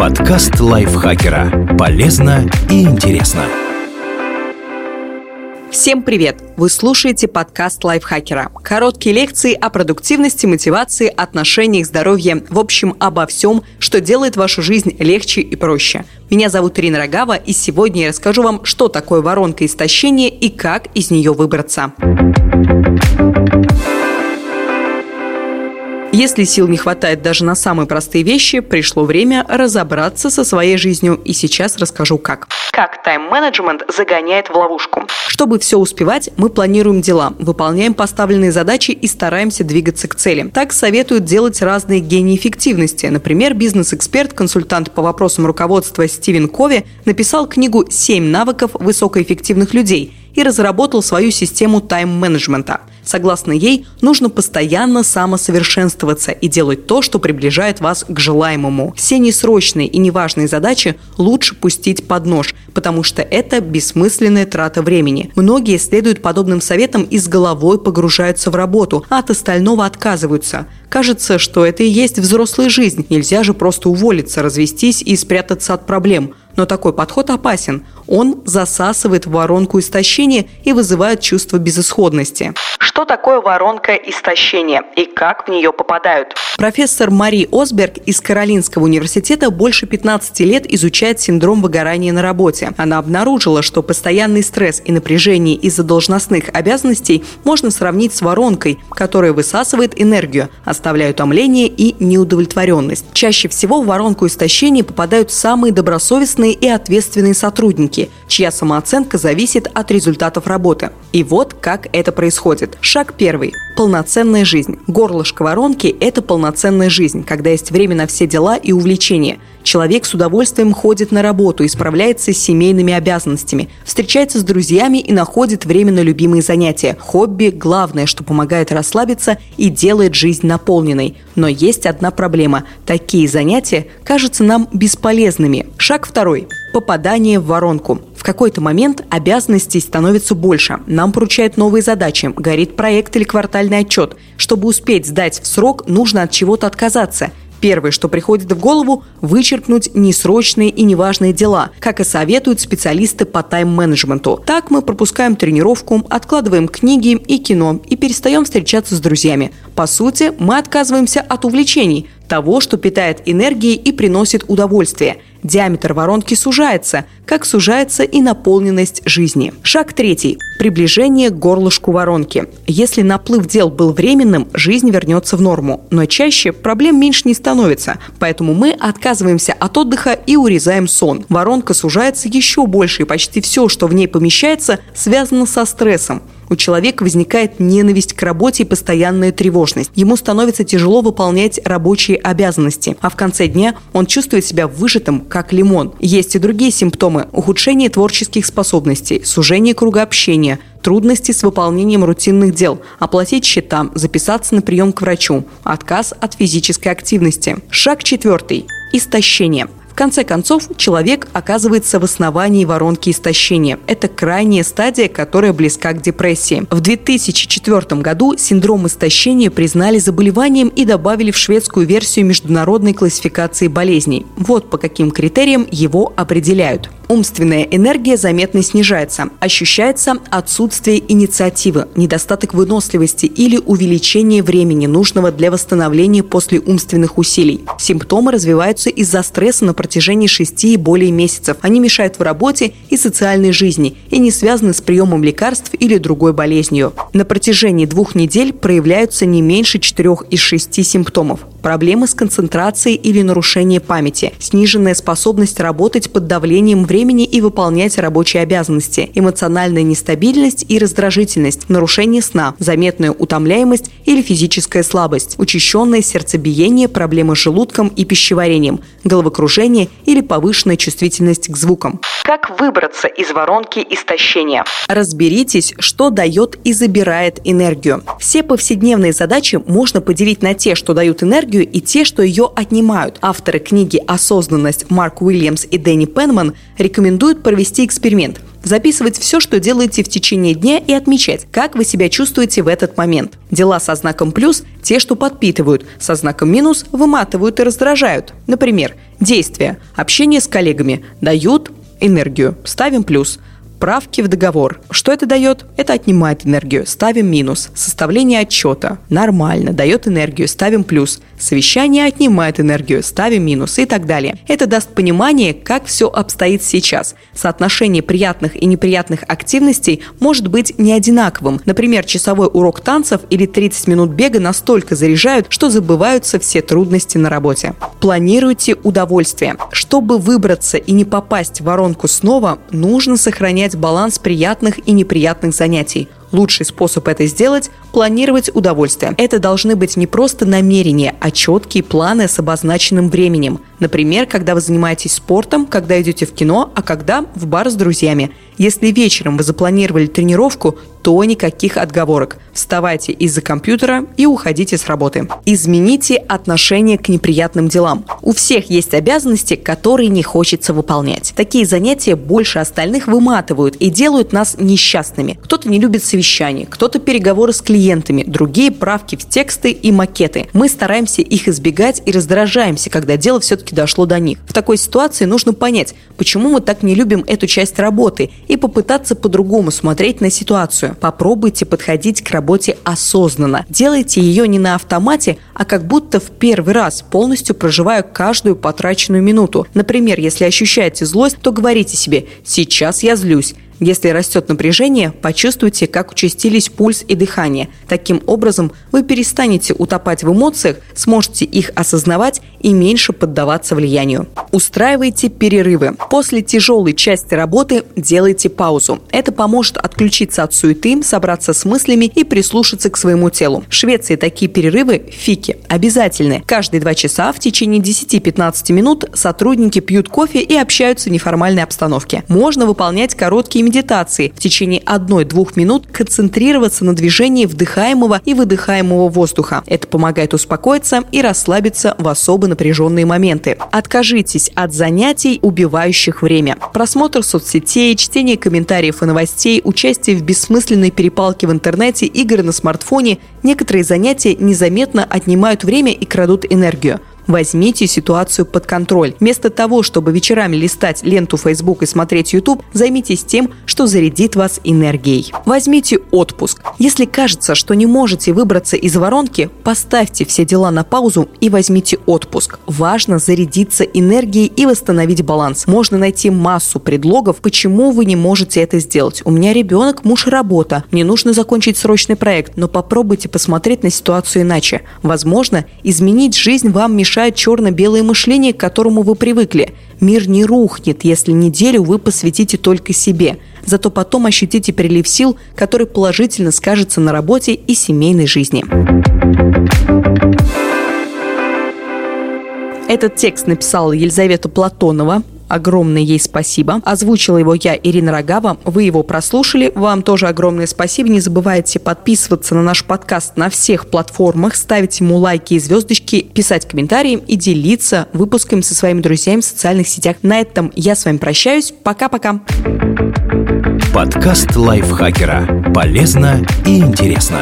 Подкаст лайфхакера. Полезно и интересно. Всем привет! Вы слушаете подкаст лайфхакера. Короткие лекции о продуктивности, мотивации, отношениях, здоровье. В общем, обо всем, что делает вашу жизнь легче и проще. Меня зовут Ирина Рогава, и сегодня я расскажу вам, что такое воронка истощения и как из нее выбраться. Если сил не хватает даже на самые простые вещи, пришло время разобраться со своей жизнью. И сейчас расскажу как. Как тайм-менеджмент загоняет в ловушку. Чтобы все успевать, мы планируем дела, выполняем поставленные задачи и стараемся двигаться к цели. Так советуют делать разные гении эффективности. Например, бизнес-эксперт, консультант по вопросам руководства Стивен Кови написал книгу «7 навыков высокоэффективных людей», и разработал свою систему тайм-менеджмента. Согласно ей, нужно постоянно самосовершенствоваться и делать то, что приближает вас к желаемому. Все несрочные и неважные задачи лучше пустить под нож, потому что это бессмысленная трата времени. Многие следуют подобным советам и с головой погружаются в работу, а от остального отказываются. Кажется, что это и есть взрослая жизнь. Нельзя же просто уволиться, развестись и спрятаться от проблем. Но такой подход опасен. Он засасывает в воронку истощения и вызывает чувство безысходности. Что такое воронка истощения и как в нее попадают? Профессор Мари Осберг из Каролинского университета больше 15 лет изучает синдром выгорания на работе. Она обнаружила, что постоянный стресс и напряжение из-за должностных обязанностей можно сравнить с воронкой, которая высасывает энергию, оставляя утомление и неудовлетворенность. Чаще всего в воронку истощения попадают самые добросовестные и ответственные сотрудники, чья самооценка зависит от результатов работы. И вот как это происходит. Шаг первый. Полноценная жизнь. Горлышко воронки – это полноценная жизнь, когда есть время на все дела и увлечения. Человек с удовольствием ходит на работу и справляется с семейными обязанностями, встречается с друзьями и находит время на любимые занятия. Хобби – главное, что помогает расслабиться и делает жизнь наполненной. Но есть одна проблема – такие занятия кажутся нам бесполезными. Шаг второй – попадание в воронку. В какой-то момент обязанностей становится больше. Нам поручают новые задачи, горит проект или квартальный отчет. Чтобы успеть сдать в срок, нужно от чего-то отказаться. Первое, что приходит в голову – вычеркнуть несрочные и неважные дела, как и советуют специалисты по тайм-менеджменту. Так мы пропускаем тренировку, откладываем книги и кино и перестаем встречаться с друзьями. По сути, мы отказываемся от увлечений, того, что питает энергией и приносит удовольствие – Диаметр воронки сужается, как сужается и наполненность жизни. Шаг третий. Приближение к горлышку воронки. Если наплыв дел был временным, жизнь вернется в норму. Но чаще проблем меньше не становится, поэтому мы отказываемся от отдыха и урезаем сон. Воронка сужается еще больше, и почти все, что в ней помещается, связано со стрессом у человека возникает ненависть к работе и постоянная тревожность. Ему становится тяжело выполнять рабочие обязанности, а в конце дня он чувствует себя выжатым, как лимон. Есть и другие симптомы – ухудшение творческих способностей, сужение круга общения, трудности с выполнением рутинных дел, оплатить счета, записаться на прием к врачу, отказ от физической активности. Шаг четвертый – истощение конце концов, человек оказывается в основании воронки истощения. Это крайняя стадия, которая близка к депрессии. В 2004 году синдром истощения признали заболеванием и добавили в шведскую версию международной классификации болезней. Вот по каким критериям его определяют. Умственная энергия заметно снижается. Ощущается отсутствие инициативы, недостаток выносливости или увеличение времени, нужного для восстановления после умственных усилий. Симптомы развиваются из-за стресса на протяжении 6 и более месяцев. Они мешают в работе и социальной жизни и не связаны с приемом лекарств или другой болезнью. На протяжении двух недель проявляются не меньше 4 из 6 симптомов проблемы с концентрацией или нарушение памяти, сниженная способность работать под давлением времени и выполнять рабочие обязанности, эмоциональная нестабильность и раздражительность, нарушение сна, заметная утомляемость или физическая слабость, учащенное сердцебиение, проблемы с желудком и пищеварением, головокружение или повышенная чувствительность к звукам. Как выбраться из воронки истощения? Разберитесь, что дает и забирает энергию. Все повседневные задачи можно поделить на те, что дают энергию, энергию и те, что ее отнимают. Авторы книги «Осознанность» Марк Уильямс и Дэнни Пенман рекомендуют провести эксперимент – Записывать все, что делаете в течение дня и отмечать, как вы себя чувствуете в этот момент. Дела со знаком плюс – те, что подпитывают, со знаком минус – выматывают и раздражают. Например, действия, общение с коллегами дают энергию, ставим плюс – правки в договор. Что это дает? Это отнимает энергию. Ставим минус. Составление отчета. Нормально. Дает энергию. Ставим плюс. Совещание отнимает энергию. Ставим минус и так далее. Это даст понимание, как все обстоит сейчас. Соотношение приятных и неприятных активностей может быть не одинаковым. Например, часовой урок танцев или 30 минут бега настолько заряжают, что забываются все трудности на работе. Планируйте удовольствие. Чтобы выбраться и не попасть в воронку снова, нужно сохранять баланс приятных и неприятных занятий. Лучший способ это сделать – планировать удовольствие. Это должны быть не просто намерения, а четкие планы с обозначенным временем. Например, когда вы занимаетесь спортом, когда идете в кино, а когда в бар с друзьями. Если вечером вы запланировали тренировку, то никаких отговорок. Вставайте из-за компьютера и уходите с работы. Измените отношение к неприятным делам. У всех есть обязанности, которые не хочется выполнять. Такие занятия больше остальных выматывают и делают нас несчастными. Кто-то не любит совещания, кто-то переговоры с клиентами, другие правки в тексты и макеты. Мы стараемся их избегать и раздражаемся, когда дело все-таки дошло до них. В такой ситуации нужно понять, почему мы так не любим эту часть работы и попытаться по-другому смотреть на ситуацию. Попробуйте подходить к работе осознанно. Делайте ее не на автомате, а как будто в первый раз, полностью проживая каждую потраченную минуту. Например, если ощущаете злость, то говорите себе «сейчас я злюсь», если растет напряжение, почувствуйте, как участились пульс и дыхание. Таким образом, вы перестанете утопать в эмоциях, сможете их осознавать и меньше поддаваться влиянию. Устраивайте перерывы. После тяжелой части работы делайте паузу. Это поможет отключиться от суеты, собраться с мыслями и прислушаться к своему телу. В Швеции такие перерывы – фики, обязательны. Каждые два часа в течение 10-15 минут сотрудники пьют кофе и общаются в неформальной обстановке. Можно выполнять короткие медитации. В течение 1-2 минут концентрироваться на движении вдыхаемого и выдыхаемого воздуха. Это помогает успокоиться и расслабиться в особо напряженные моменты. Откажитесь от занятий, убивающих время. Просмотр соцсетей, чтение комментариев и новостей, участие в бессмысленной перепалке в интернете, игры на смартфоне – некоторые занятия незаметно отнимают время и крадут энергию. Возьмите ситуацию под контроль. Вместо того, чтобы вечерами листать ленту Facebook и смотреть YouTube, займитесь тем, что зарядит вас энергией. Возьмите отпуск. Если кажется, что не можете выбраться из воронки, поставьте все дела на паузу и возьмите отпуск. Важно зарядиться энергией и восстановить баланс. Можно найти массу предлогов, почему вы не можете это сделать. У меня ребенок, муж работа. Мне нужно закончить срочный проект. Но попробуйте посмотреть на ситуацию иначе. Возможно, изменить жизнь вам мешает мешает черно-белое мышление, к которому вы привыкли. Мир не рухнет, если неделю вы посвятите только себе. Зато потом ощутите прилив сил, который положительно скажется на работе и семейной жизни. Этот текст написала Елизавета Платонова, Огромное ей спасибо. Озвучила его я, Ирина Рогава. Вы его прослушали. Вам тоже огромное спасибо. Не забывайте подписываться на наш подкаст на всех платформах, ставить ему лайки и звездочки, писать комментарии и делиться выпусками со своими друзьями в социальных сетях. На этом я с вами прощаюсь. Пока-пока. Подкаст лайфхакера. Полезно и интересно.